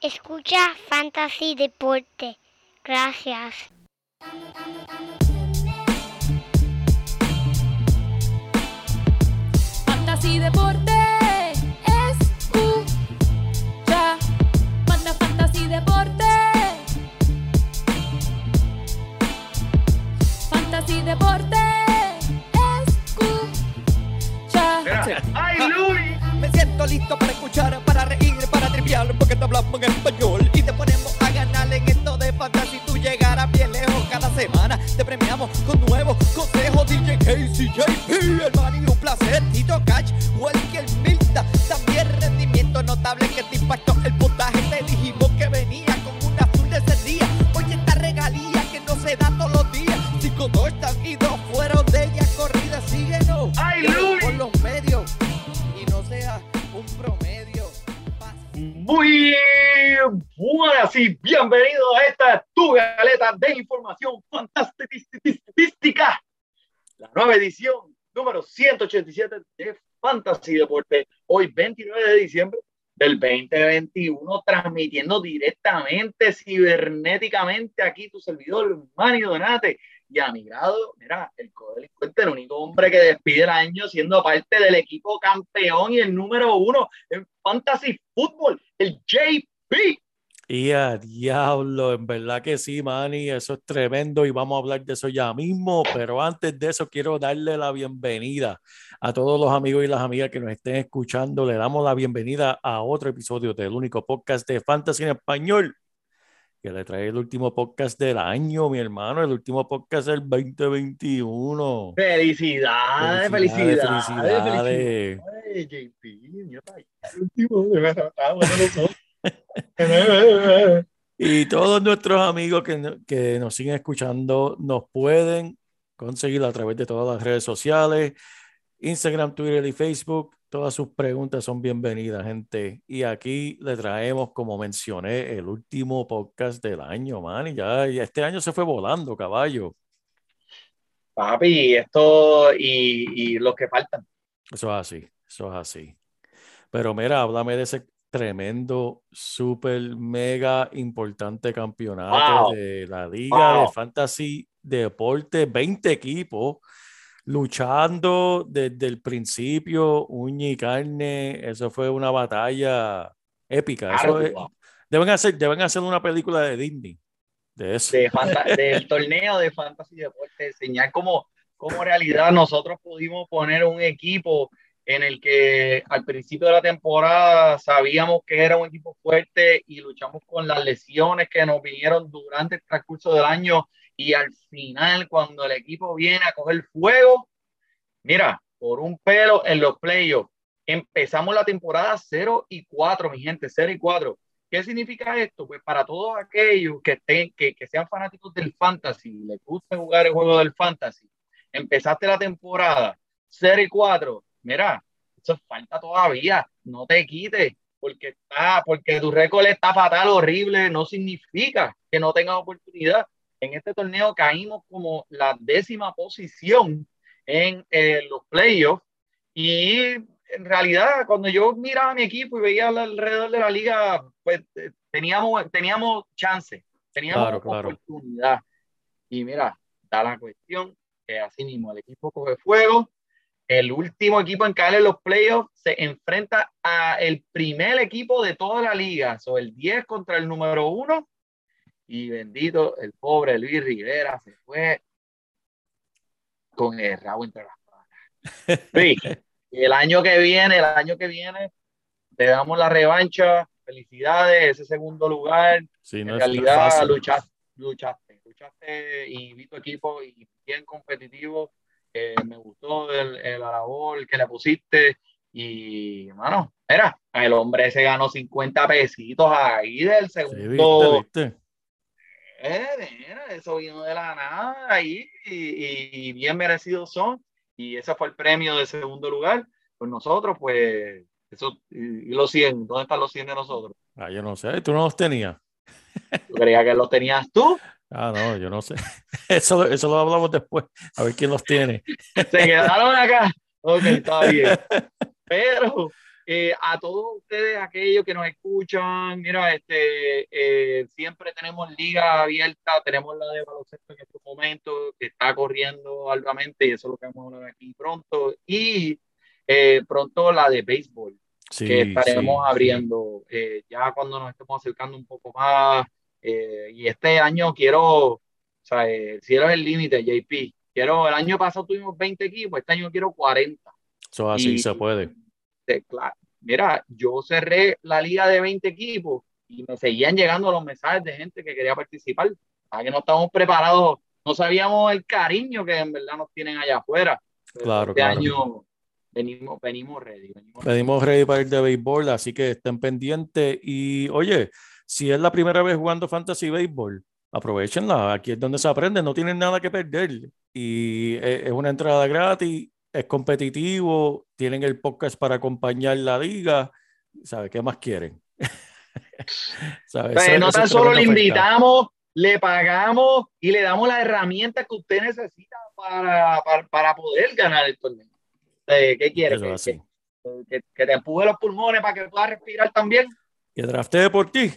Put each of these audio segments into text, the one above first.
Escucha Fantasy Deporte. Gracias. Fantasy Deporte. Escucha. Manda Fantasy Deporte. Fantasy Deporte. Escucha. ¡Ay, Luis! Me siento listo para escuchar, para reír, para porque te hablamos en español y te ponemos a ganar en esto de fantasy. Tú llegarás bien lejos cada semana. Te premiamos con nuevos consejos. DJ Casey, JP, hermano, y un placer. Tito Catch, Walker buenas y bienvenidos a esta tu galeta de información fantástica. La nueva edición número 187 de Fantasy Deporte. Hoy 29 de diciembre del 2021, transmitiendo directamente, cibernéticamente aquí tu servidor, Manny Donate. Y a mi grado, mira, el codelincuente, el único hombre que despide el año siendo parte del equipo campeón y el número uno en Fantasy Football, el JP. Y a diablo, en verdad que sí, Manny, eso es tremendo y vamos a hablar de eso ya mismo, pero antes de eso quiero darle la bienvenida a todos los amigos y las amigas que nos estén escuchando. Le damos la bienvenida a otro episodio del único podcast de Fantasy en Español, que le trae el último podcast del año, mi hermano, el último podcast del 2021. Felicidades, Felicidades, felicidades, felicidades. Ay, JP, mira el último, Y todos nuestros amigos que, que nos siguen escuchando nos pueden conseguir a través de todas las redes sociales, Instagram, Twitter y Facebook. Todas sus preguntas son bienvenidas, gente. Y aquí le traemos, como mencioné, el último podcast del año, man. Y ya, ya este año se fue volando, caballo. Papi, esto y, y los que faltan. Eso es así, eso es así. Pero mira, háblame de ese tremendo, súper, mega importante campeonato Wow. de la Liga de Wow. Fantasy Deporte, 20 equipos luchando desde el principio, uña y carne. Eso fue una batalla épica. Eso es- deben hacer, deben hacer una película de Disney de eso. de del torneo de Fantasy Deporte, enseñar cómo, cómo en realidad nosotros pudimos poner un equipo en el que al principio de la temporada sabíamos que era un equipo fuerte y luchamos con las lesiones que nos vinieron durante el transcurso del año y al final cuando el equipo viene a coger fuego, mira, por un pelo en los playoffs, empezamos la temporada 0 y 4, mi gente, 0 y 4. ¿Qué significa esto? Pues para todos aquellos que, estén, que, que sean fanáticos del fantasy, les guste jugar el juego del fantasy, empezaste la temporada 0 y 4, mira, eso falta todavía, no te quites, porque, está, porque tu récord está fatal, horrible, no significa que no tengas oportunidad. En este torneo caímos como la décima posición en eh, los playoffs y en realidad, cuando yo miraba a mi equipo y veía alrededor de la liga, pues eh, teníamos, teníamos chance, teníamos Claro, claro. oportunidad. Y mira, da la cuestión que así mismo el equipo coge fuego. El último equipo en caer en los playoffs se enfrenta a el primer equipo de toda la liga, so, el 10 contra el número 1. Y bendito, el pobre Luis Rivera se fue con el rabo entre las patas. El año que viene, el año que viene, te damos la revancha. Felicidades, ese segundo lugar. Sí, En no es realidad luchaste, luchaste, luchaste y vi tu equipo y bien competitivo. Me gustó el, el la labor que le pusiste y, mano, mira, el hombre se ganó 50 pesitos ahí del Sí, segundo. viste, viste. Eh, mira, eso vino de la nada ahí y, y- bien merecidos son. Y ese fue el premio de segundo lugar. Pues nosotros, pues, eso, y, y los 100, ¿dónde están los 100 de nosotros? Ah, yo no sé, tú no los tenías. ¿Tú creías que los tenías tú? Ah, no, yo no sé. Eso, eso lo hablamos después, a ver quién los tiene. Se quedaron acá. Ok, está bien. Pero eh, a todos ustedes, aquellos que nos escuchan, mira, este, eh, siempre tenemos liga abierta, tenemos la de baloncesto en estos momentos, que está corriendo altamente, y eso es lo que vamos a hablar aquí pronto, y eh, pronto la de béisbol, Sí, que estaremos sí. abriendo eh, ya cuando nos estemos acercando un poco más. Eh, y este año quiero, o sea, eh, el cielo es el límite, JP. Quiero, el año pasado tuvimos 20 equipos, este año quiero 40. Eso así Y- se puede. de- cla- mira, yo cerré la liga de 20 equipos y me seguían llegando los mensajes de gente que quería participar. A que no estábamos preparados, no sabíamos el cariño que en verdad nos tienen allá afuera. Pero Claro, este claro. año venimos, venimos ready. Venimos ready. Pedimos ready para ir de béisbol, así que estén pendientes. Y oye, si es la primera vez jugando Fantasy Béisbol, aprovechenla. Aquí es donde se aprende, no tienen nada que perder. Y es, es una entrada gratis, es competitivo, tienen el podcast para acompañar la liga. ¿Sabe qué más quieren? ¿Sabe? Pues, no tan solo le invitamos, le pagamos y le damos las herramientas que usted necesita para, para, para poder ganar el torneo. Eh, ¿Qué quiere? Que te empuje los pulmones para que puedas respirar también. Que draftee por ti.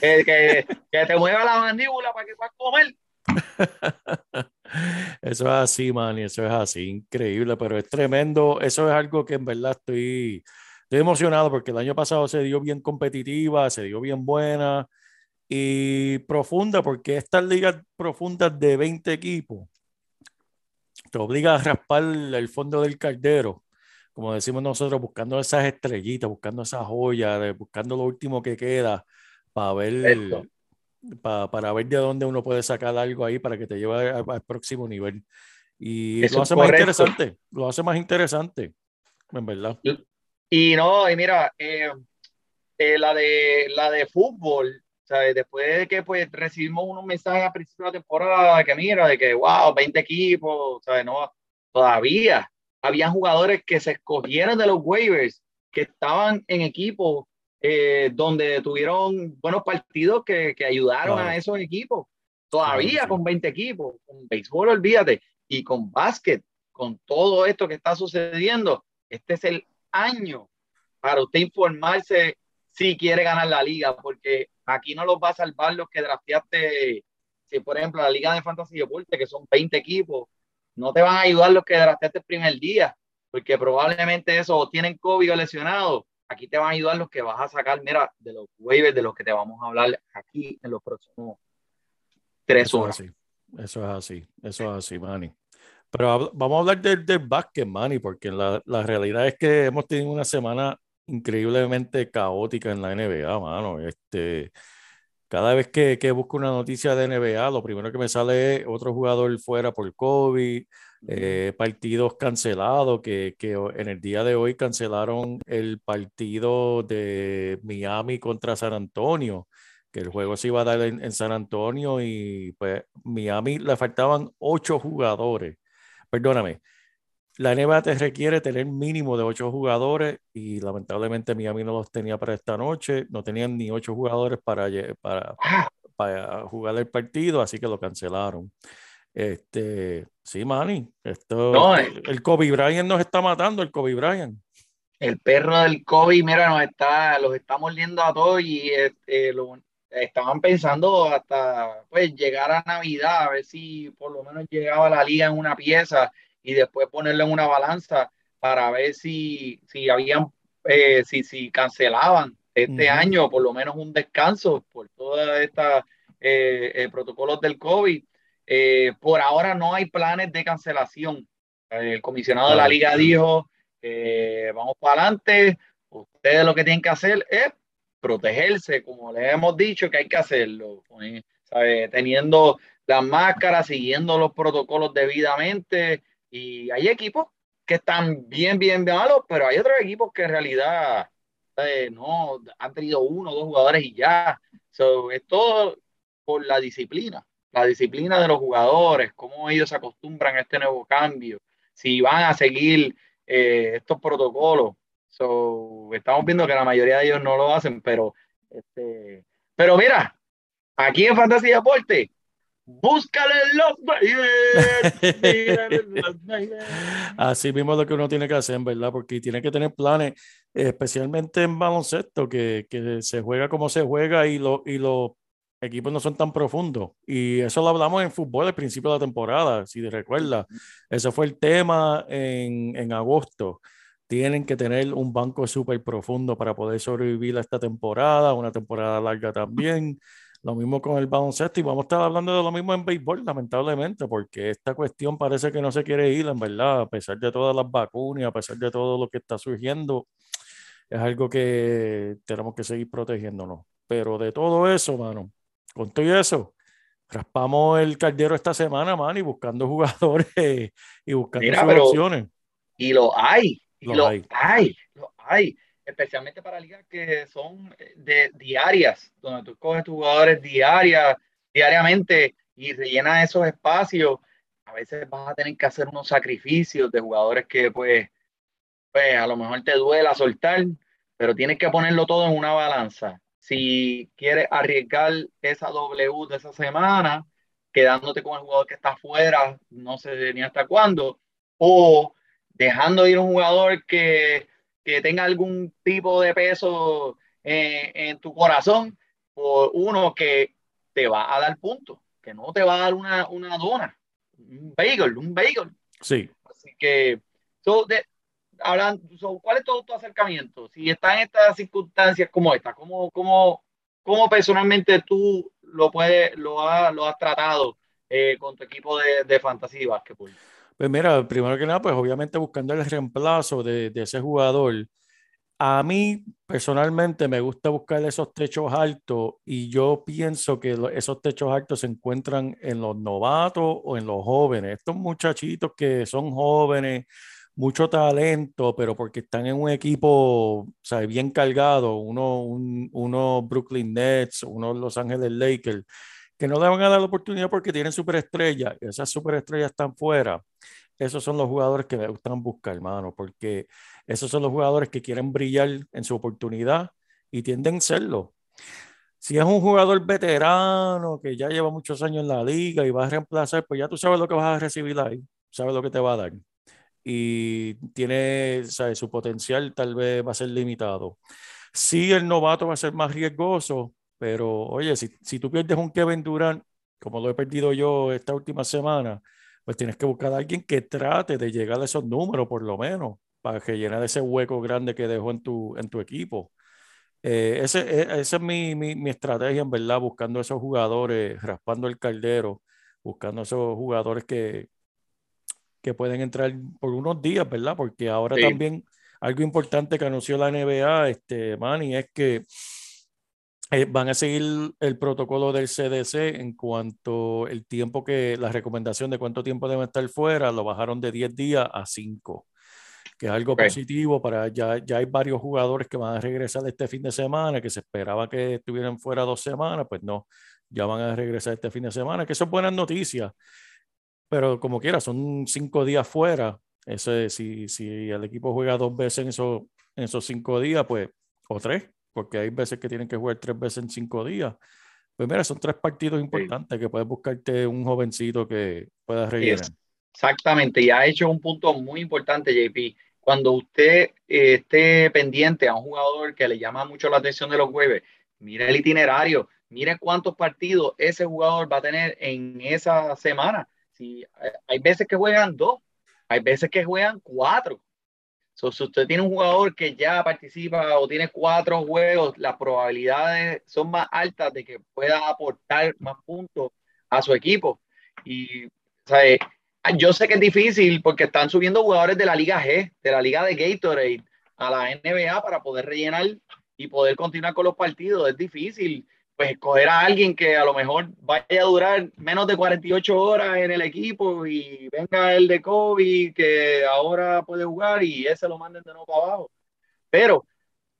Que, que, que te mueva la mandíbula para que puedas comer. Eso es así, man, y eso es así, increíble, pero es tremendo. Eso es algo que en verdad estoy, estoy emocionado porque el año pasado se dio bien competitiva, se dio bien buena y profunda, porque estas ligas profundas de 20 equipos te obliga a raspar el fondo del caldero, como decimos nosotros, buscando esas estrellitas, buscando esas joyas, buscando lo último que queda para ver Eso. pa- para ver de dónde uno puede sacar algo ahí para que te lleve al, al próximo nivel. Y Eso lo hace más interesante, lo hace más interesante, en verdad. Y no, y mira, eh, eh, la, de, la de fútbol, ¿sabes? Después de que pues recibimos unos mensajes a principio de la temporada que mira, de que wow, 20 equipos, ¿sabes? No, todavía habían jugadores que se escogieron de los waivers, que estaban en equipos eh, donde tuvieron buenos partidos que, que ayudaron Claro. a esos equipos. Todavía Claro, sí. con 20 equipos, con béisbol, olvídate, y con básquet, con todo esto que está sucediendo, este es el año para usted informarse si quiere ganar la liga, porque aquí no los va a salvar los que drafteaste, si por ejemplo la liga de fantasy deporte, que son 20 equipos, no te van a ayudar los que drafteaste el primer día, porque probablemente eso o tienen COVID o lesionado. Aquí te van a ayudar los que vas a sacar, mira, de los waivers de los que te vamos a hablar aquí en los próximos tres Eso es horas. así, eso es así, eso es así, Manny. Pero vamos a hablar del, del básquet, Manny, porque la, la realidad es que hemos tenido una semana increíblemente caótica en la NBA, mano. Este, cada vez que, que busco una noticia de NBA, lo primero que me sale es otro jugador fuera por COVID, eh, partidos cancelados, que, que en el día de hoy cancelaron el partido de Miami contra San Antonio, que el juego se iba a dar en, en San Antonio y pues Miami le faltaban ocho jugadores. Perdóname, la NBA te requiere tener mínimo de ocho jugadores y lamentablemente Miami no los tenía para esta noche, no tenían ni ocho jugadores para, para, para jugar el partido, así que lo cancelaron. Este, sí, Manny, esto, No, eh. el Kobe Bryant nos está matando, el Kobe Bryant. el perro del COVID, mira, nos está, los está mordiendo a todos y este, lo- estaban pensando hasta pues llegar a Navidad, a ver si por lo menos llegaba la liga en una pieza y después ponerlo en una balanza para ver si, si habían, eh, si, si cancelaban este Ujú. año por lo menos un descanso por todas estas eh, eh, protocolos del COVID. Eh, por ahora no hay planes de cancelación. El comisionado de la liga dijo eh, vamos para adelante. Ustedes lo que tienen que hacer es protegerse, como les hemos dicho que hay que hacerlo, pues, ¿sabe? teniendo las máscaras, siguiendo los protocolos debidamente. Y hay equipos que están bien, bien malos, pero hay otros equipos que en realidad eh, no han tenido uno o dos jugadores y ya. So, es todo por la disciplina, la disciplina de los jugadores, cómo ellos se acostumbran a este nuevo cambio, si van a seguir eh, estos protocolos. So, estamos viendo que la mayoría de ellos no lo hacen, pero, este, pero mira, aquí en Fantasy Deporte Búscale los Raiders. Así mismo es lo que uno tiene que hacer, ¿verdad? Porque tiene que tener planes, especialmente en baloncesto, que, que se juega como se juega y, lo, y los equipos no son tan profundos. Y eso lo hablamos en fútbol al principio de la temporada, si te recuerdas. Eso fue el tema en, en agosto. Tienen que tener un banco súper profundo para poder sobrevivir a esta temporada, una temporada larga también. Lo mismo con el baloncesto y vamos a estar hablando de lo mismo en béisbol, lamentablemente, porque esta cuestión parece que no se quiere ir, en verdad, a pesar de todas las vacunas, a pesar de todo lo que está surgiendo, es algo que tenemos que seguir protegiéndonos. Pero de todo eso, mano, con todo eso, raspamos el caldero esta semana, mano, y buscando jugadores y buscando Mira, pero- soluciones. Y lo hay, y Lo lo, hay. hay. lo hay, especialmente para ligas que son eh, de diarias, donde tú coges tus jugadores diarias, diariamente y rellenas esos espacios. A veces vas a tener que hacer unos sacrificios de jugadores que pues, pues a lo mejor te duela soltar, pero tienes que ponerlo todo en una balanza. Si quieres arriesgar esa W de esa semana, quedándote con el jugador que está afuera, no sé ni hasta cuándo, o dejando ir un jugador que, que tenga algún tipo de peso eh, en tu corazón por uno que te va a dar puntos, que no te va a dar una, una dona, un bagel, un bagel. Sí, Así que, so, de, hablan, so, ¿cuál es todo tu acercamiento? Si estás en estas circunstancias como esta, ¿cómo, cómo, cómo personalmente tú lo, puedes, lo, has, lo has tratado eh, con tu equipo de, de fantasy y básquetbol? Pues mira, primero que nada, pues obviamente buscando el reemplazo de, de ese jugador. A mí personalmente me gusta buscar esos techos altos y yo pienso que esos techos altos se encuentran en los novatos o en los jóvenes. Estos muchachitos que son jóvenes, mucho talento, pero porque están en un equipo, o sea, bien cargado, uno, un, uno Brooklyn Nets, uno Los Ángeles Lakers, que no le van a dar la oportunidad porque tienen superestrellas esas superestrellas están fuera esos son los jugadores que me gustan buscar, hermano, porque esos son los jugadores que quieren brillar en su oportunidad y tienden a serlo. Si es un jugador veterano que ya lleva muchos años en la liga y va a reemplazar, pues ya tú sabes lo que vas a recibir ahí, sabes lo que te va a dar. Y tiene, ¿sabes? Su potencial tal vez va a ser limitado. Sí, el novato va a ser más riesgoso, pero oye, si, si tú pierdes un Kevin Durant, como lo he perdido yo esta última semana, pues tienes que buscar a alguien que trate de llegar a esos números, por lo menos, para que llene ese hueco grande que dejó en tu, en tu equipo. Eh, ese, e- esa es mi, mi, mi estrategia, en verdad, buscando esos jugadores, raspando el caldero, buscando esos jugadores que, que pueden entrar por unos días, ¿verdad? Porque ahora Sí. también algo importante que anunció la NBA, este, Manny, es que eh, van a seguir el protocolo del CDC en cuanto el tiempo que, la recomendación de cuánto tiempo deben estar fuera, lo bajaron de 10 días a 5, que es algo positivo para, ya, ya hay varios jugadores que van a regresar este fin de semana, que se esperaba que estuvieran fuera dos semanas, pues no, ya van a regresar este fin de semana, que eso es buenas noticias, pero como quiera, son cinco días fuera, ese, si, si el equipo juega dos veces en, esos en esos cinco días, pues, o tres, porque hay veces que tienen que jugar tres veces en cinco días. Pues mira, son tres partidos importantes que puedes buscarte un jovencito que pueda rellenar. Exactamente, y ha hecho un punto muy importante, JP. Cuando usted eh, esté pendiente a un jugador que le llama mucho la atención de los jueves, mire el itinerario, mire cuántos partidos ese jugador va a tener en esa semana. Si, eh, hay veces que juegan dos, hay veces que juegan cuatro. So, si usted tiene un jugador que ya participa o tiene cuatro juegos, las probabilidades son más altas de que pueda aportar más puntos a su equipo. Y, sea, eh, yo sé que es difícil porque están subiendo jugadores de la Liga G, de la Liga de Gatorade, a la NBA para poder rellenar y poder continuar con los partidos. Es difícil, pues, escoger a alguien que a lo mejor vaya a durar menos de 48 horas en el equipo y venga el de Kobe que ahora puede jugar y ese lo manden de nuevo para abajo. Pero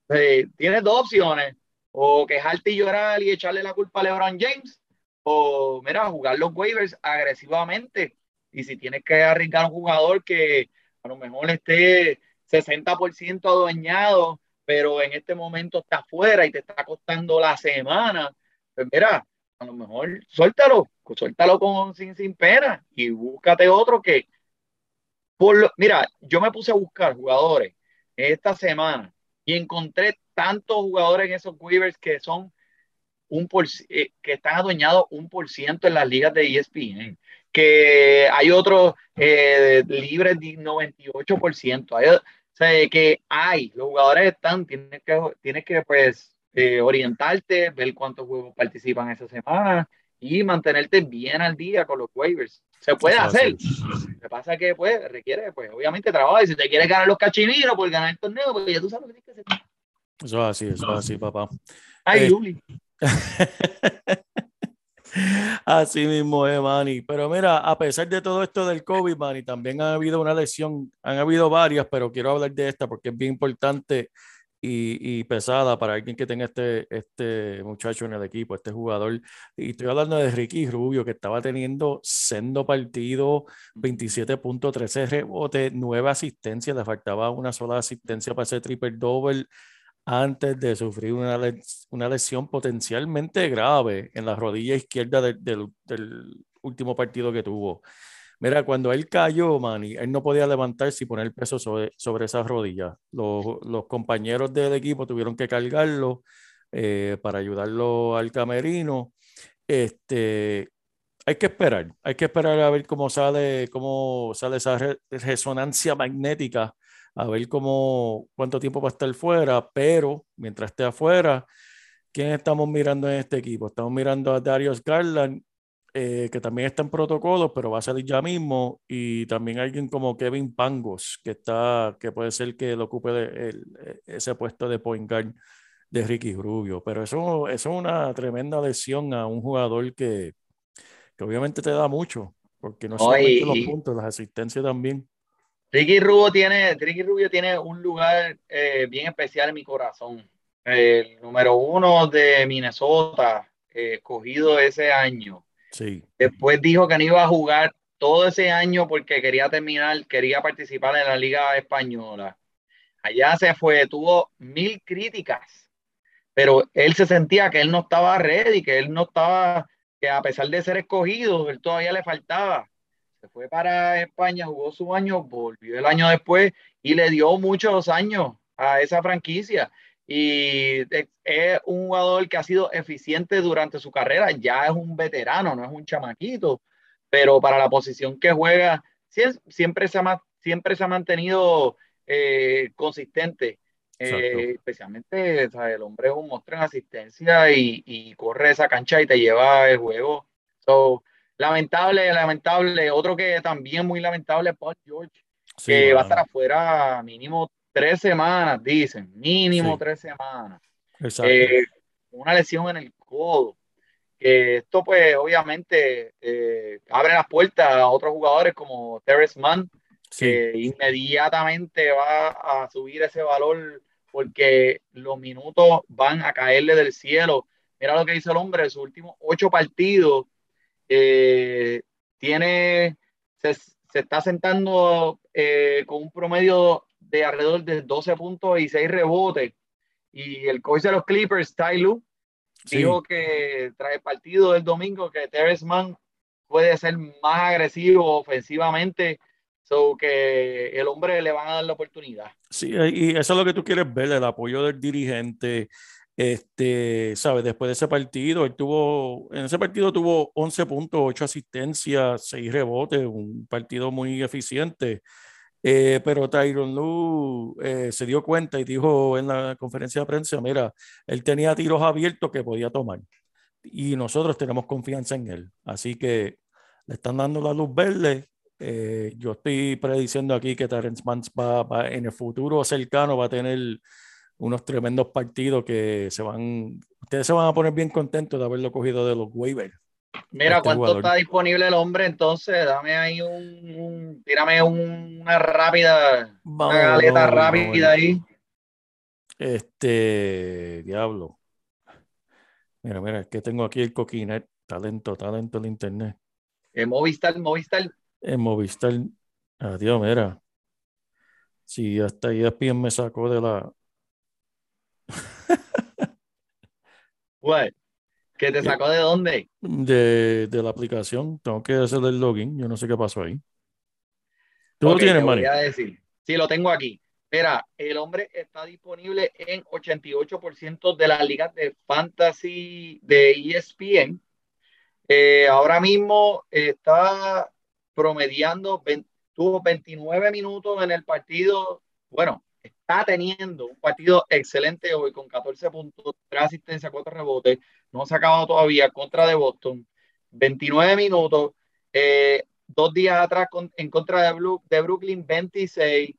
eh, tienes dos opciones, o quejarte y llorar y echarle la culpa a LeBron James, o mira, jugar los waivers agresivamente. Y si tienes que arriesgar a un jugador que a lo mejor esté 60% adueñado, pero en este momento está afuera y te está costando la semana, pues mira, a lo mejor suéltalo, suéltalo con, sin, sin pena y búscate otro que, por lo, mira, yo me puse a buscar jugadores esta semana y encontré tantos jugadores en esos waivers que son un por, eh, que están adueñados un por ciento en las ligas de ESPN, que hay otros eh, libres de 98%, hay, sea, que hay, los jugadores están, tienes que, tienes que pues eh, orientarte, ver cuántos juegos participan esa semana y mantenerte bien al día con los waivers. Se puede Eso hacer. Lo que pasa es que pues requiere, pues obviamente trabajo. Y si te quieres ganar los cachininos por ganar el torneo, pues ya tú sabes lo que tienes que hacer. Eso es así, eso es así, papá. Ay, Eh, Luli. Así mismo es, Manny. Pero mira, a pesar de todo esto del COVID, Manny, también ha habido una lesión, han habido varias, pero quiero hablar de esta porque es bien importante y, y pesada para alguien que tenga este, este muchacho en el equipo, este jugador. Y estoy hablando de Ricky Rubio, que estaba teniendo sendo partido, 27.13 rebotes, 9 asistencias, le faltaba una sola asistencia para ese triple double antes de sufrir una, una lesión potencialmente grave en la rodilla izquierda del, último partido que tuvo. Mira, cuando él cayó, Manny, él no podía levantarse y poner peso sobre, sobre esas rodillas. Los, los compañeros del equipo tuvieron que cargarlo eh, para ayudarlo al camerino. Este, hay que esperar, hay que esperar a ver cómo sale, cómo sale esa re- resonancia magnética a ver cómo, cuánto tiempo va a estar fuera, pero mientras esté afuera, ¿quién estamos mirando en este equipo? Estamos mirando a Darius Garland, eh, que también está en protocolo, pero va a salir ya mismo, y también alguien como Kevin Pangos, que está, que puede ser que lo ocupe de- el- ese puesto de point guard de Ricky Rubio, pero eso, eso es una tremenda lesión a un jugador que, que obviamente te da mucho, porque no solamente y- los puntos, las asistencias también. Ricky Rubio tiene, Ricky Rubio tiene un lugar eh, bien especial en mi corazón. El número uno de Minnesota, eh, escogido ese año. Sí. Después dijo que no iba a jugar todo ese año porque quería terminar, quería participar en la Liga Española. Allá se fue, tuvo mil críticas, pero él se sentía que él no estaba ready, que él no estaba, que a pesar de ser escogido, él todavía le faltaba. Se fue para España, jugó su año, volvió el año después y le dio muchos años a esa franquicia. Y es un jugador que ha sido eficiente durante su carrera, ya es un veterano, no es un chamaquito, pero para la posición que juega, sie- siempre se ha, siempre se ha mantenido eh, consistente. Eh, especialmente, el hombre es un monstruo en asistencia y, y corre esa cancha y te lleva el juego. So, lamentable, lamentable. Otro que también muy lamentable es Paul George, Sí, que va a estar afuera mínimo tres semanas, dicen, mínimo Sí. tres semanas. Exacto. Eh, una lesión en el codo. Que esto, pues, obviamente, eh, abre las puertas a otros jugadores como Terrence Mann, sí, que inmediatamente va a subir ese valor porque los minutos van a caerle del cielo. Mira lo que dice el hombre, sus últimos ocho partidos, eh, tiene, se, se está sentando eh, con un promedio de alrededor de 12 puntos y 6 rebotes. Y el coach de los Clippers, Ty Lue, sí. dijo que tras el partido del domingo que Terrence Mann puede ser más agresivo ofensivamente, so que el hombre le van a dar la oportunidad. Sí, y eso es lo que tú quieres ver, el apoyo del dirigente. Este, ¿sabes? Después de ese partido, él tuvo, en ese partido tuvo 11 puntos, 8 asistencias, 6 rebotes, un partido muy eficiente. Eh, pero Tyron Lue eh, se dio cuenta y dijo en la conferencia de prensa, mira, él tenía tiros abiertos que podía tomar y nosotros tenemos confianza en él. Así que le están dando la luz verde. Eh, yo estoy prediciendo aquí que Terrence Mann va, va- en el futuro cercano va a tener unos tremendos partidos que se van, ustedes se van a poner bien contentos de haberlo cogido de los waivers. Mira Este cuánto jugador. está disponible el hombre, entonces dame ahí un, un- tírame un- una rápida, Vamos, una galeta vamos vamos rápida ahí. Este, diablo. Mira, mira, es que tengo aquí el coquinet, talento, talento del internet. Eh, Movistar, Movistar, En Movistar, adiós, mira. Si hasta E ESPN me sacó de la. what? ¿Que te sacó de dónde? de, de la aplicación. Tengo que hacer el login. Yo no sé qué pasó ahí. ¿Tú lo tienes, decir. Sí, lo tengo aquí. Mira, el hombre está disponible en 88% de las ligas de fantasy de ESPN. Eh, ahora mismo está promediando, 20 tuvo 29 minutos en el partido. Bueno, está teniendo un partido excelente hoy con 14 puntos, 3 asistencias, 4 rebotes. No se ha acabado todavía contra de Boston. 29 minutos. Eh, dos días atrás en contra de Brooklyn, 26.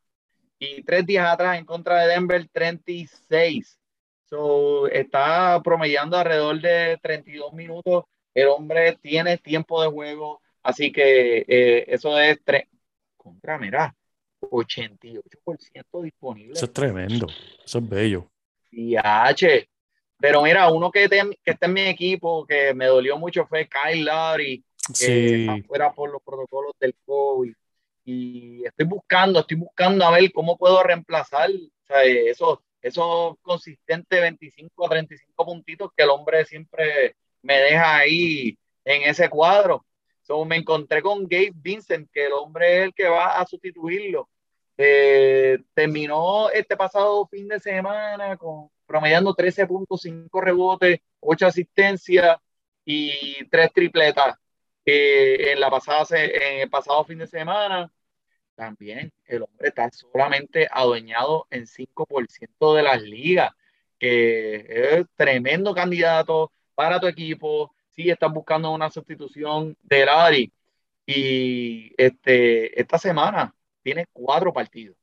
Y tres días atrás en contra de Denver, 36. So, está promediando alrededor de 32 minutos. El hombre tiene tiempo de juego, así que eh, eso es tres. Contra, mira, 88% disponible. Eso es tremendo. Eso es bello. Y H. Pero mira, uno que, te- que está en mi equipo que me dolió mucho fue Kyle Lowry, que Sí. está fuera por los protocolos del COVID. Y estoy buscando, estoy buscando a ver cómo puedo reemplazar o sea, esos, esos consistentes 25 a 35 puntitos que el hombre siempre me deja ahí en ese cuadro. So, me encontré con Gabe Vincent, que el hombre es el que va a sustituirlo. Eh, terminó este pasado fin de semana con promediando 13.5 rebotes, 8 asistencias y 3 tripletas. Eh, en, la pasada, en el pasado fin de semana, también el hombre está solamente adueñado en 5% de las ligas, que es tremendo candidato para tu equipo. Si estás buscando una sustitución de Larry, y este, esta semana tiene cuatro partidos.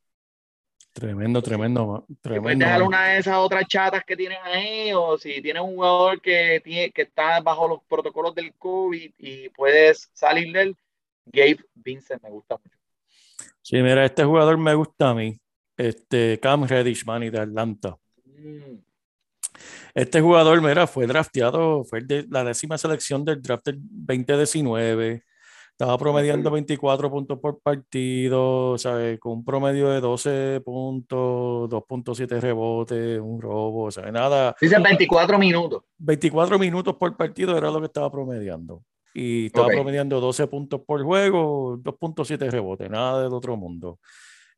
Tremendo, tremendo, puedes tremendo. man. una de esas otras chatas que tienes ahí, o si tienes un jugador que, tiene, que está bajo los protocolos del COVID y puedes salir de él, Gabe Vincent me gusta mucho. Sí, mira, este jugador me gusta a mí. Este Cam Reddish, man, de Atlanta. Mm, Este jugador, mira, fue drafteado, fue de la décima selección del draft del 2019. Estaba promediando 24 puntos por partido, ¿sabes? Con un promedio de 12 puntos, 2.7 rebotes, un robo, ¿sabes? Nada, Dice 24 minutos. 24 minutos por partido era lo que estaba promediando. Y estaba Ok. promediando 12 puntos por juego, 2.7 rebotes, nada del otro mundo.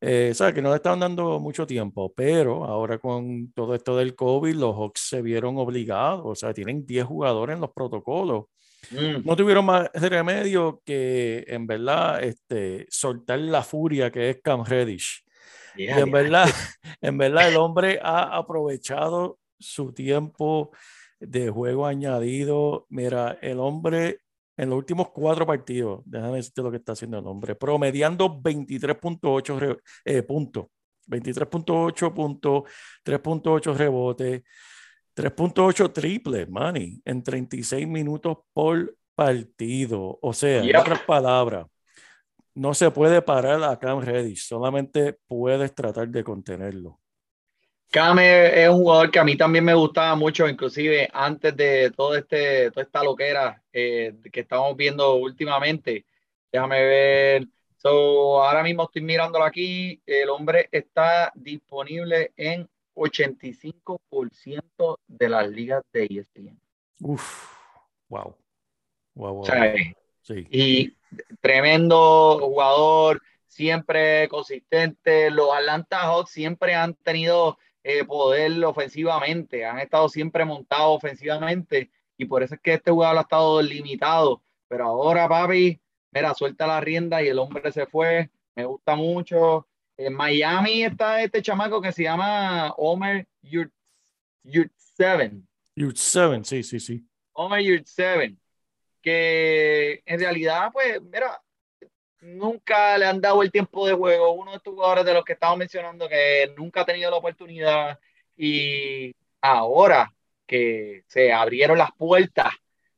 Eh, ¿sabes? Que no le estaban dando mucho tiempo, pero ahora con todo esto del COVID, los Hawks se vieron obligados, o sea, tienen 10 jugadores en los protocolos. Mm, No tuvieron más remedio que, en verdad, este, soltar la furia que es Cam Reddish. Y yeah, en verdad, en verdad el hombre ha aprovechado su tiempo de juego añadido. Mira, el hombre en los últimos cuatro partidos, déjame decirte lo que está haciendo el hombre, promediando 23.8 re- eh, puntos, 23.8 puntos, 3.8 rebotes, 3.8 triples, Manny, en 36 minutos por partido. O sea, en otras palabras, no se puede parar a Cam Reddish, solamente puedes tratar de contenerlo. Cam es un jugador que a mí también me gustaba mucho, inclusive antes de todo este, toda esta loquera eh, que estamos viendo últimamente. Déjame ver. So, ahora mismo estoy mirándolo aquí. El hombre está disponible en 85% de las ligas de ESPN. Uf, wow. Wow, wow, Sí, y tremendo jugador, siempre consistente. Los Atlanta Hawks siempre han tenido eh, poder ofensivamente, han estado siempre montados ofensivamente y por eso es que este jugador ha estado limitado. Pero ahora, papi, mira, suelta la rienda y el hombre se fue. Me gusta mucho. En Miami está este chamaco que se llama Homer Yurt7. You're seven, sí, sí, sí. Homer Yurt7, que en realidad, pues, mira, nunca le han dado el tiempo de juego. Uno de estos jugadores de los que estamos mencionando que nunca ha tenido la oportunidad y ahora que se abrieron las puertas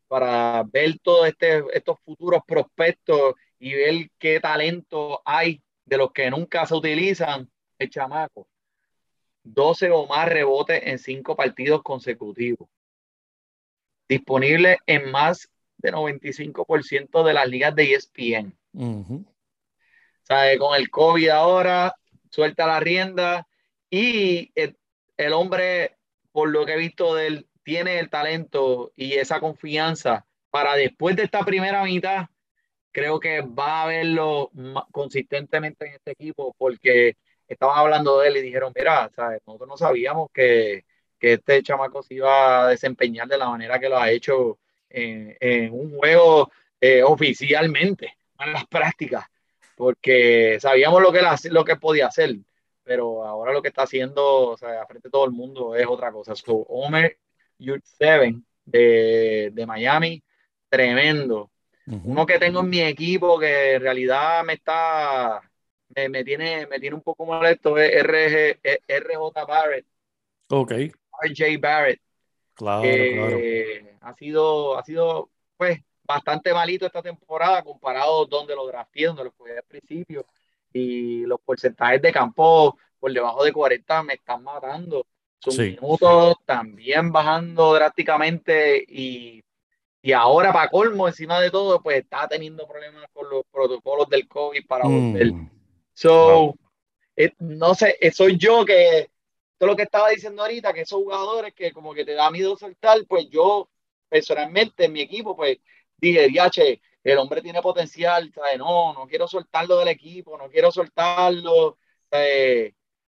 para ver todos este, estos futuros prospectos y ver qué talento hay de los que nunca se utilizan, el chamaco. 12 o más rebotes en cinco partidos consecutivos. Disponible en más de 95% de las ligas de E Con el COVID ahora, suelta la rienda y el, hombre, por lo que he visto de él, tiene el talento y esa confianza para después de esta primera mitad, creo que va a verlo consistentemente en este equipo porque estaban hablando de él y dijeron, mira, ¿sabes? nosotros no sabíamos que, que este chamaco se iba a desempeñar de la manera que lo ha hecho en, en un juego eh, oficialmente, no en las prácticas, porque sabíamos lo que, lo que podía hacer, pero ahora lo que está haciendo, o sea, frente a todo el mundo es otra cosa. So, Homer Yurtseven de, de Miami, tremendo. Uno que tengo en mi equipo que en realidad me está, me, me tiene, me tiene un poco molesto es RG, RJ Barrett, Ok, RJ Barrett, claro, que claro. ha sido, ha sido pues bastante malito esta temporada comparado donde lo drafté, donde lo fue al principio y los porcentajes de campo por debajo de 40 me están matando. Sus Sí. minutos también bajando drásticamente y, y ahora para colmo, encima de todo, pues está teniendo problemas con los protocolos del COVID para volver. Mm, So, Wow. eh, no sé, eh, soy yo que todo lo que estaba diciendo ahorita, que esos jugadores que como que te da miedo soltar, pues yo personalmente en mi equipo, pues dije, diache, el hombre tiene potencial, ¿sabes? No, no quiero soltarlo del equipo, no quiero soltarlo. ¿sabes?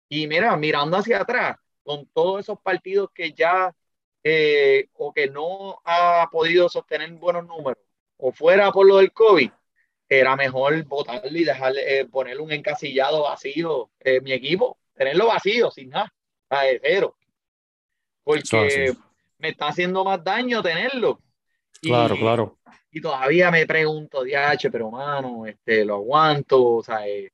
Y mira, mirando hacia atrás, con todos esos partidos que ya eh, o que no ha podido sostener buenos números, o fuera por lo del COVID, era mejor votarle y dejarle eh, ponerle un encasillado vacío en mi equipo, tenerlo vacío, sin nada, a cero, porque me está haciendo más daño tenerlo. Claro, Y, claro. y todavía me pregunto, DH, pero mano, este, lo aguanto, o sea, eh,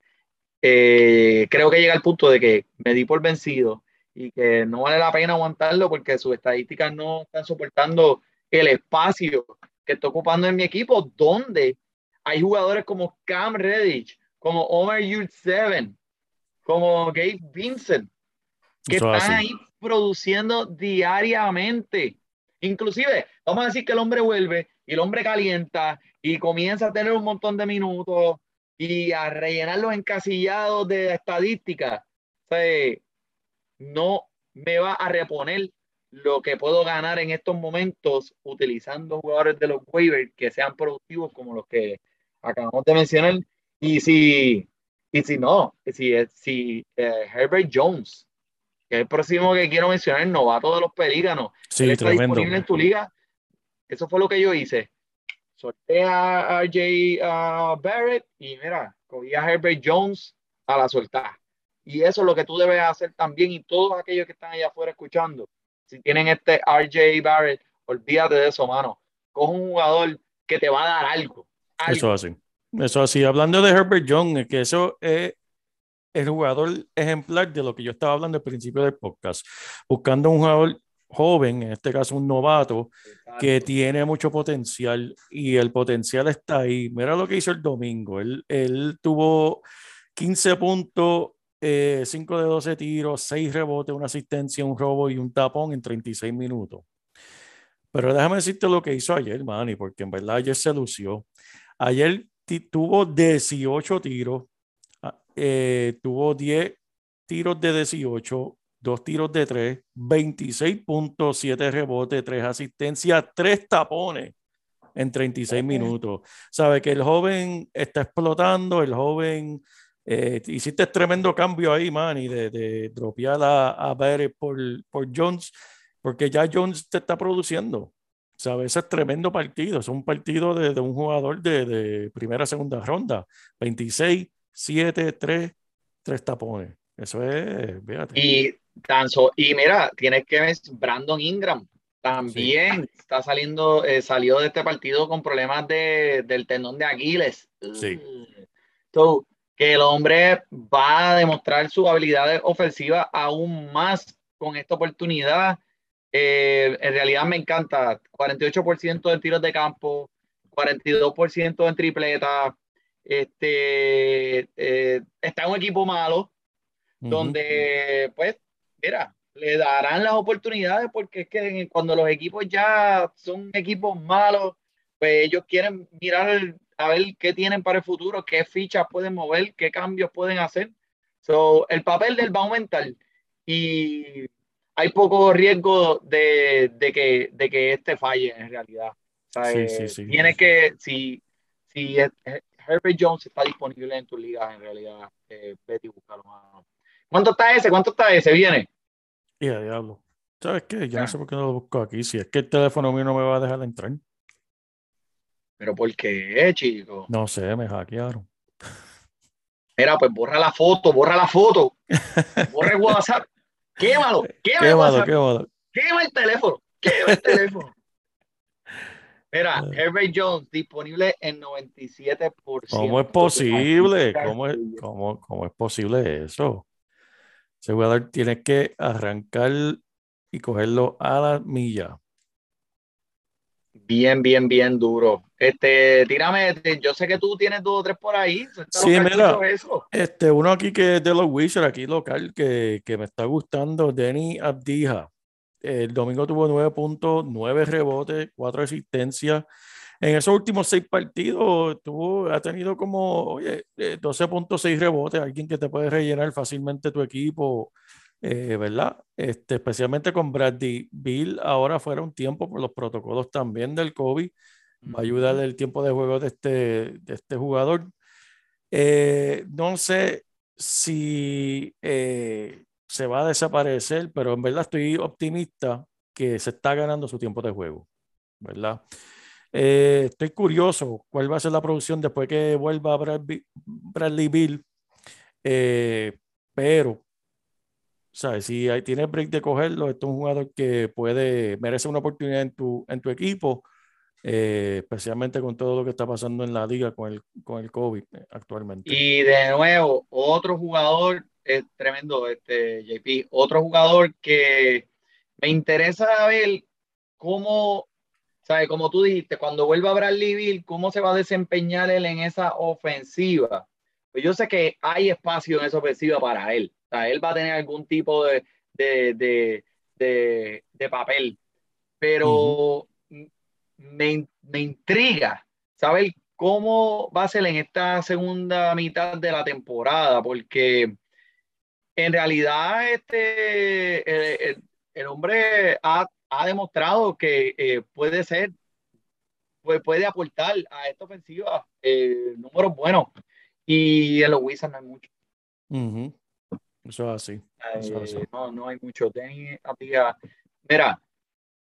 eh, creo que llega el punto de que me di por vencido y que no vale la pena aguantarlo porque sus estadísticas no están soportando el espacio que está ocupando en mi equipo, donde hay jugadores como Cam Reddish, como Omer Yurtseven, como Gabe Vincent, que Eso están así. ahí produciendo diariamente. Inclusive, vamos a decir que el hombre vuelve y el hombre calienta y comienza a tener un montón de minutos y a rellenar los encasillados de estadísticas. O no me va a reponer lo que puedo ganar en estos momentos utilizando jugadores de los waivers que sean productivos como los que acabamos de mencionar. Y si, y si no, si, si eh, Herbert Jones, que el próximo que quiero mencionar, el novato de los pelícanos, él Sí, está tremendo. disponible en tu liga. Eso fue lo que yo hice. Sorteé a RJ uh, Barrett y mira, cogí a Herbert Jones a la soltada. Y eso es lo que tú debes hacer también. Y todos aquellos que están allá afuera escuchando, si tienen este RJ Barrett, olvídate de eso, mano. Coge un jugador que te va a dar algo. algo. Eso es así. Eso es así. Hablando de Herbert Jones, es que eso es el jugador ejemplar de lo que yo estaba hablando al principio del podcast. Buscando un jugador joven, en este caso un novato, que tiene mucho potencial y el potencial está ahí. Mira lo que hizo el domingo. Él, él tuvo 15 puntos, eh, 5 de 12 tiros, 6 rebotes, una asistencia, un robo y un tapón en 36 minutos. Pero déjame decirte lo que hizo ayer, Manny, porque en verdad ayer se lució. Ayer tuvo 18 tiros, eh, tuvo 10 tiros de 18, 2 tiros de 3, 26 puntos, 7 rebotes, 3 asistencias, 3 tapones en 36 minutos. Sabe que el joven está explotando, el joven, eh, hiciste tremendo cambio ahí, Manny, de, de dropear a, a Barrett por, por Jones, porque ya Jones te está produciendo. ¿Sabes? Ese es tremendo partido. Es un partido de, de un jugador de, de primera, segunda ronda. 26, 7, 3, 3 tapones. Eso es, fíjate. Y, y mira, tienes que ver Brandon Ingram. También está saliendo, eh, salió de este partido con problemas de, del tendón de Aquiles. Sí. So, que el hombre va a demostrar su habilidad ofensiva aún más con esta oportunidad. Eh, en realidad me encanta. 48% de tiros de campo, 42% en tripleta. Este, eh, está un equipo malo Ujú. donde, pues, mira, le darán las oportunidades porque es que cuando los equipos ya son equipos malos, pues ellos quieren mirar a ver qué tienen para el futuro, qué fichas pueden mover, qué cambios pueden hacer. So, el papel del va a aumentar. Y hay poco riesgo de, de que, de que este falle en realidad. O sea, Sí, eh, sí, sí. Tienes que, si, si Herbert Jones está disponible en tu liga, en realidad, eh, vete y búscalo, mano. ¿Cuánto está ese? ¿Cuánto está ese? Viene. Y a diablo. ¿Sabes qué? Yo no Ah. sé por qué no lo busco aquí. Si es que el teléfono mío no me va a dejar entrar. Pero ¿por qué, chico? No sé, me hackearon. Mira, pues borra la foto, borra la foto. Borra el WhatsApp. Quémalo, quema el Qué malo, WhatsApp. qué malo. Quema el teléfono. Quema el teléfono. Mira, Eh. Herbert Jones disponible en 97%. ¿Cómo es posible? ¿Cómo es, cómo, cómo es posible eso? Ese jugador tiene que arrancar y cogerlo a la milla. Bien, bien, bien duro. Este, tírame, este, yo sé que tú tienes dos o tres por ahí. Sí, mira. eso. Este, uno aquí que es de los Wizards, aquí local, que, que me está gustando, Denny Abdija. El domingo tuvo 9.9 rebotes, 4 asistencias. En esos últimos seis partidos tuvo, ha tenido como, oye, eh, 12.6 rebotes, alguien que te puede rellenar fácilmente tu equipo, eh, ¿verdad? Este, especialmente con Bradley Bill, ahora fuera un tiempo por los protocolos también del COVID, va a ayudar el tiempo de juego de este, de este jugador. Eh, no sé si eh, se va a desaparecer, pero en verdad estoy optimista que se está ganando su tiempo de juego, ¿verdad? Eh, estoy curioso cuál va a ser la producción después que vuelva Brad Bi- Bradley Bill, eh, pero, ¿sabes? Si ahí tienes break de cogerlo, esto es un jugador que puede, merece una oportunidad en tu, en tu equipo, eh, especialmente con todo lo que está pasando en la liga con el, con el COVID eh, actualmente. Y de nuevo, otro jugador, es tremendo, este JP, otro jugador que me interesa ver cómo, ¿sabes? Como tú dijiste, cuando vuelva Bradley Bill, cómo se va a desempeñar él en esa ofensiva. Pues yo sé que hay espacio en esa ofensiva para él. O sea, él va a tener algún tipo de, de, de, de, de papel. Pero me, me intriga saber cómo va a ser en esta segunda mitad de la temporada, porque en realidad este, el, el- el hombre ha, ha demostrado que eh, puede ser, puede, puede aportar a esta ofensiva eh, números buenos. Y en los Wizards no hay mucho. Eso es así. Eso es Eh, no, no hay mucho. Mira,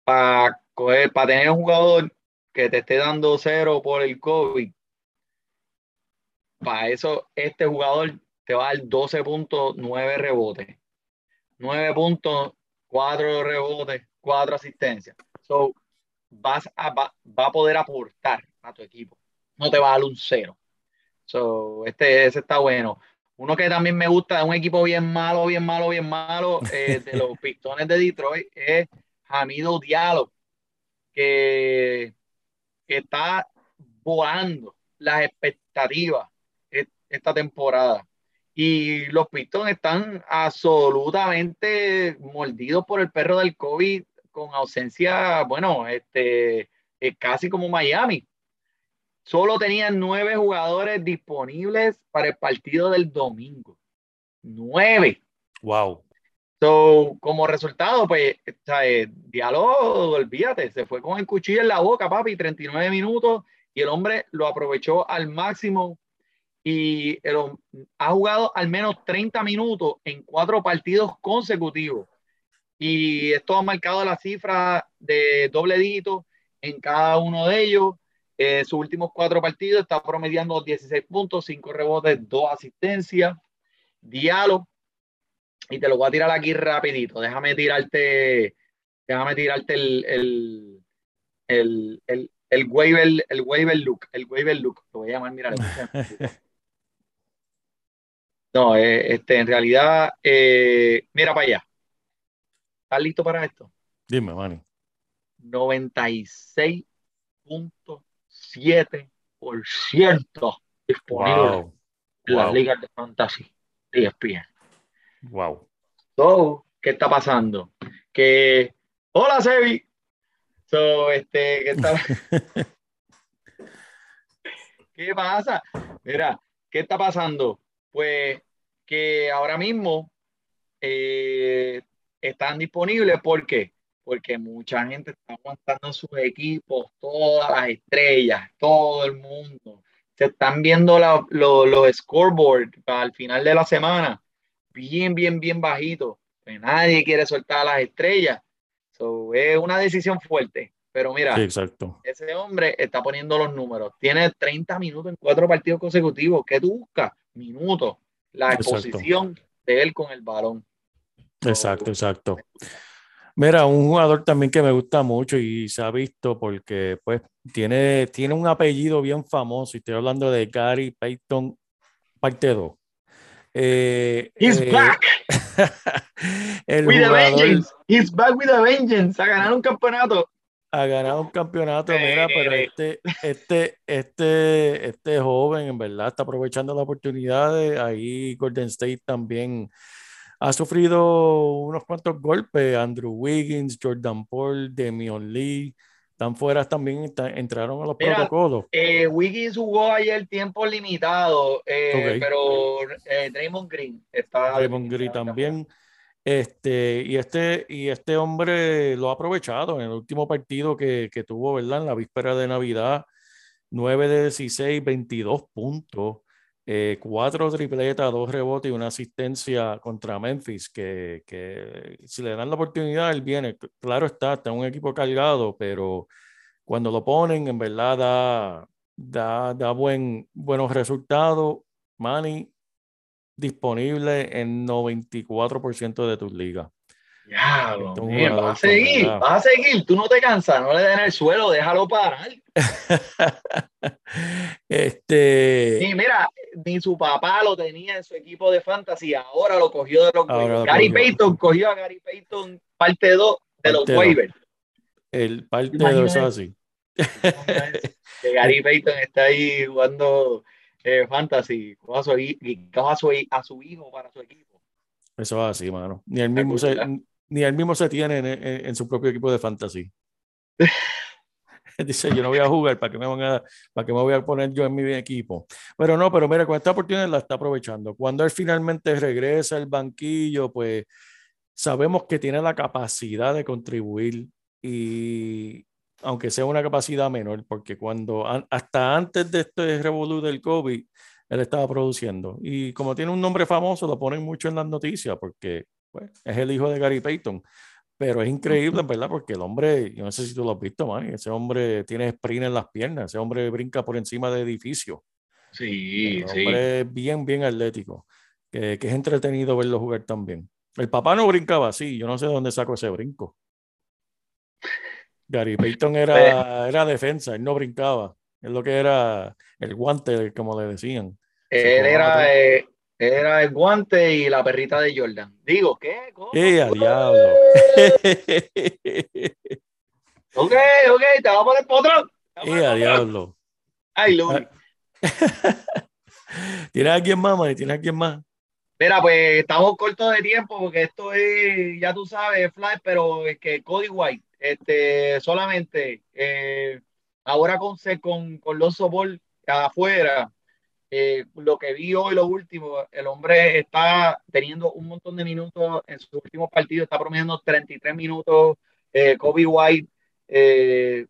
para coger, para tener un jugador que te esté dando cero por el COVID, para eso este jugador te va a dar 12.9 rebotes, 9.4 rebotes, 4 asistencias. So, vas a, va, va a poder aportar a tu equipo. No te va a dar un cero. So, este, ese está bueno. Uno que también me gusta de un equipo bien malo, bien malo, bien malo, eh, de los Pistones de Detroit, es Hamido Diallo, que, está volando las expectativas e- esta temporada. Y los Pistones están absolutamente mordidos por el perro del COVID, con ausencia, bueno, este, eh, casi como Miami. Solo tenían nueve jugadores disponibles para el partido del domingo. Nueve. Wow. So, como resultado, pues, o sea, Diallo, olvídate, se fue con el cuchillo en la boca, papi, 39 minutos, y el hombre lo aprovechó al máximo y ha jugado al menos 30 minutos en cuatro partidos consecutivos. Y esto ha marcado la cifra de doble dígito en cada uno de ellos. Eh, sus últimos cuatro partidos está promediando 16 puntos, 5 rebotes, 2 asistencias. Diallo y te lo voy a tirar aquí rapidito. Déjame tirarte, déjame tirarte el, el, el, el, el waiver, el waiver look, el waiver look. Lo voy a llamar, mira, No, eh, este, en realidad, eh, mira para allá. ¿Estás listo para esto? Dime, Manny. 96.7% disponible Wow. en las Wow. ligas de fantasy E ESPN. Wow. So, ¿qué está pasando? Que, hola, Sebi. So, este, ¿qué está? ¿Qué pasa? Mira, ¿qué está pasando? Pues que ahora mismo eh, están disponibles. ¿Por qué? Porque mucha gente está aguantando en sus equipos, todas las estrellas, todo el mundo. Se están viendo la- lo- los scoreboards al final de la semana, bien, bien, bien bajitos. Pues nadie quiere soltar a las estrellas. So, es una decisión fuerte. Pero mira, Sí, exacto. ese hombre está poniendo los números. Tiene 30 minutos en cuatro partidos consecutivos. ¿Qué tú buscas? Minutos. La Exacto. exposición de él con el balón. Exacto, exacto. Mira, un jugador también que me gusta mucho y se ha visto porque pues tiene, tiene un apellido bien famoso y estoy hablando de Gary Payton, parte 2. Eh, He's eh, back el with a jugador vengeance. He's back with a vengeance. A ganar un campeonato. ha ganado un campeonato, mira, pero Eh. este, este, este, este joven en verdad está aprovechando las oportunidades. Ahí Golden State también ha sufrido unos cuantos golpes. Andrew Wiggins, Jordan Paul, Demion Lee, están fuera también, está- entraron a los Mira, protocolos. Eh, Wiggins jugó ayer tiempo limitado, eh, Ok. pero eh, Draymond Green está. Draymond Green también. Este, y este, y este hombre lo ha aprovechado en el último partido que, que tuvo, ¿verdad? En la víspera de Navidad, 9 de 16, 22 puntos, eh, 4 tripletas, 2 rebotes y una asistencia contra Memphis, que, que si le dan la oportunidad, él viene. Claro está, está un equipo cargado, pero cuando lo ponen, en verdad da, da, da buen, buenos resultados. Manny, disponible en 94% de tus ligas. Ya, es vas a seguir, vas a seguir. Tú no te cansas, no le den el suelo, déjalo parar. este, Y mira, ni su papá lo tenía en su equipo de fantasy, ahora lo cogió de los waivers. Gary. Payton cogió a Gary Payton parte 2 de los Parte waivers. el parte de Imagínate. eso así. que Gary Payton está ahí jugando eh, fantasy, coja a su, a su, a su hijo para su equipo. Eso es así, mano. Ni él mismo se. Ni él mismo se tiene en, en- en su propio equipo de fantasy. Dice, yo no voy a jugar, ¿para qué me van a, para qué me voy a poner yo en mi equipo? Pero no, pero mira, con esta oportunidad la está aprovechando. Cuando él finalmente regresa al banquillo, pues sabemos que tiene la capacidad de contribuir y aunque sea una capacidad menor, porque cuando an- hasta antes de este revolú del COVID, él estaba produciendo. Y como tiene un nombre famoso, lo ponen mucho en las noticias, porque pues, es el hijo de Gary Payton. Pero es increíble, verdad, porque el hombre, yo no sé si tú lo has visto, man, ese hombre tiene sprint en las piernas, ese hombre brinca por encima de edificios. Sí, El sí. hombre es bien, bien atlético, que, que es entretenido verlo jugar también. El papá no brincaba así, yo no sé de dónde sacó ese brinco. Gary Payton era, era defensa, él no brincaba. Es lo que era el guante, como le decían. Él era, eh, era el guante y la perrita de Jordan. Digo, ¿qué? ¿Cómo? ¡Eh, a diablo! Ok, ok, te vamos a poner potrón. Te vamos ¡Eh, a potrón. diablo! Ay, Luli. ¿Tienes alguien más, man? ¿Tienes alguien más? Mira, pues estamos cortos de tiempo porque esto es, ya tú sabes, Flash, pero es que Cody White, este, solamente eh, ahora con, con, con los Ball afuera, eh, lo que vi hoy, lo último, el hombre está teniendo un montón de minutos en sus últimos partidos, está promediando 33 minutos. Eh, Kobe White eh,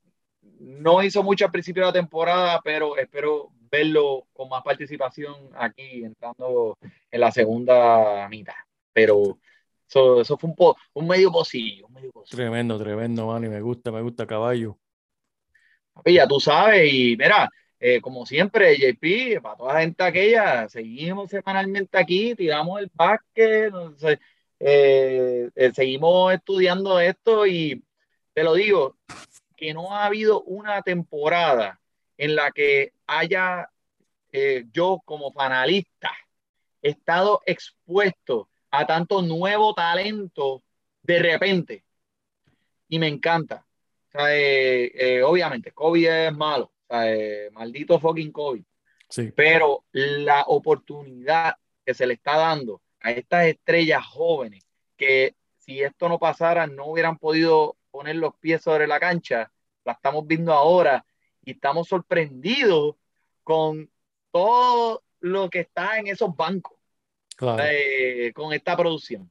no hizo mucho al principio de la temporada, pero espero verlo con más participación aquí, entrando en la segunda mitad. Pero eso, eso fue un, po- un medio pocillo, un medio pocillo. Tremendo, tremendo, man. Y me gusta, me gusta caballo. Ya tú sabes, y mira, eh, como siempre, JP, para toda la gente aquella, seguimos semanalmente aquí, tiramos el básquet, eh, eh, seguimos estudiando esto y te lo digo, que no ha habido una temporada en la que haya yo como fanalista estado expuesto a tanto nuevo talento de repente. Y me encanta. Obviamente, Kobe es malo. Eh, maldito fucking. Sí, Pero la oportunidad que se le está dando a estas estrellas jóvenes, que si esto no pasara, no hubieran podido poner los pies sobre la cancha, la estamos viendo ahora y estamos sorprendidos con todo lo que está en esos bancos claro. eh, con esta producción.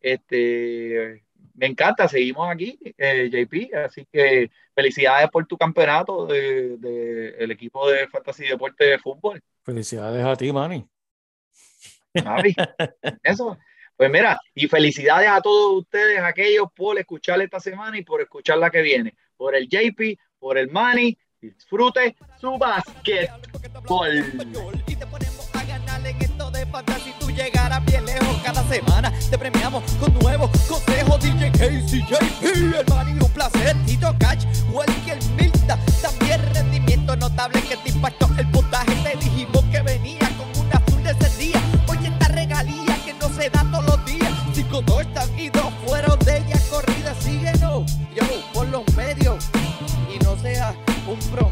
Este, me encanta, seguimos aquí, eh, JP, así que felicidades por tu campeonato del de, el equipo de Fantasy Deporte de Fútbol. Felicidades a ti, Manny. Eso. Pues mira, y felicidades a todos ustedes, aquellos, por escuchar esta semana y por escuchar la que viene. Por el JP, por el Manny, disfrute su basquetbol. cada semana te premiamos con nuevos consejos. DJ Casey, JP, el man y un placer. Tito Cash, Welker Milta. También rendimiento notable que te impactó el puntaje. Te dijimos que venía con un azul de ese día. Oye, esta regalía que no se da todos los días. Cinco, dos están y dos fueron de ella corrida. Síguenos, yo, por los medios. Y no seas un pro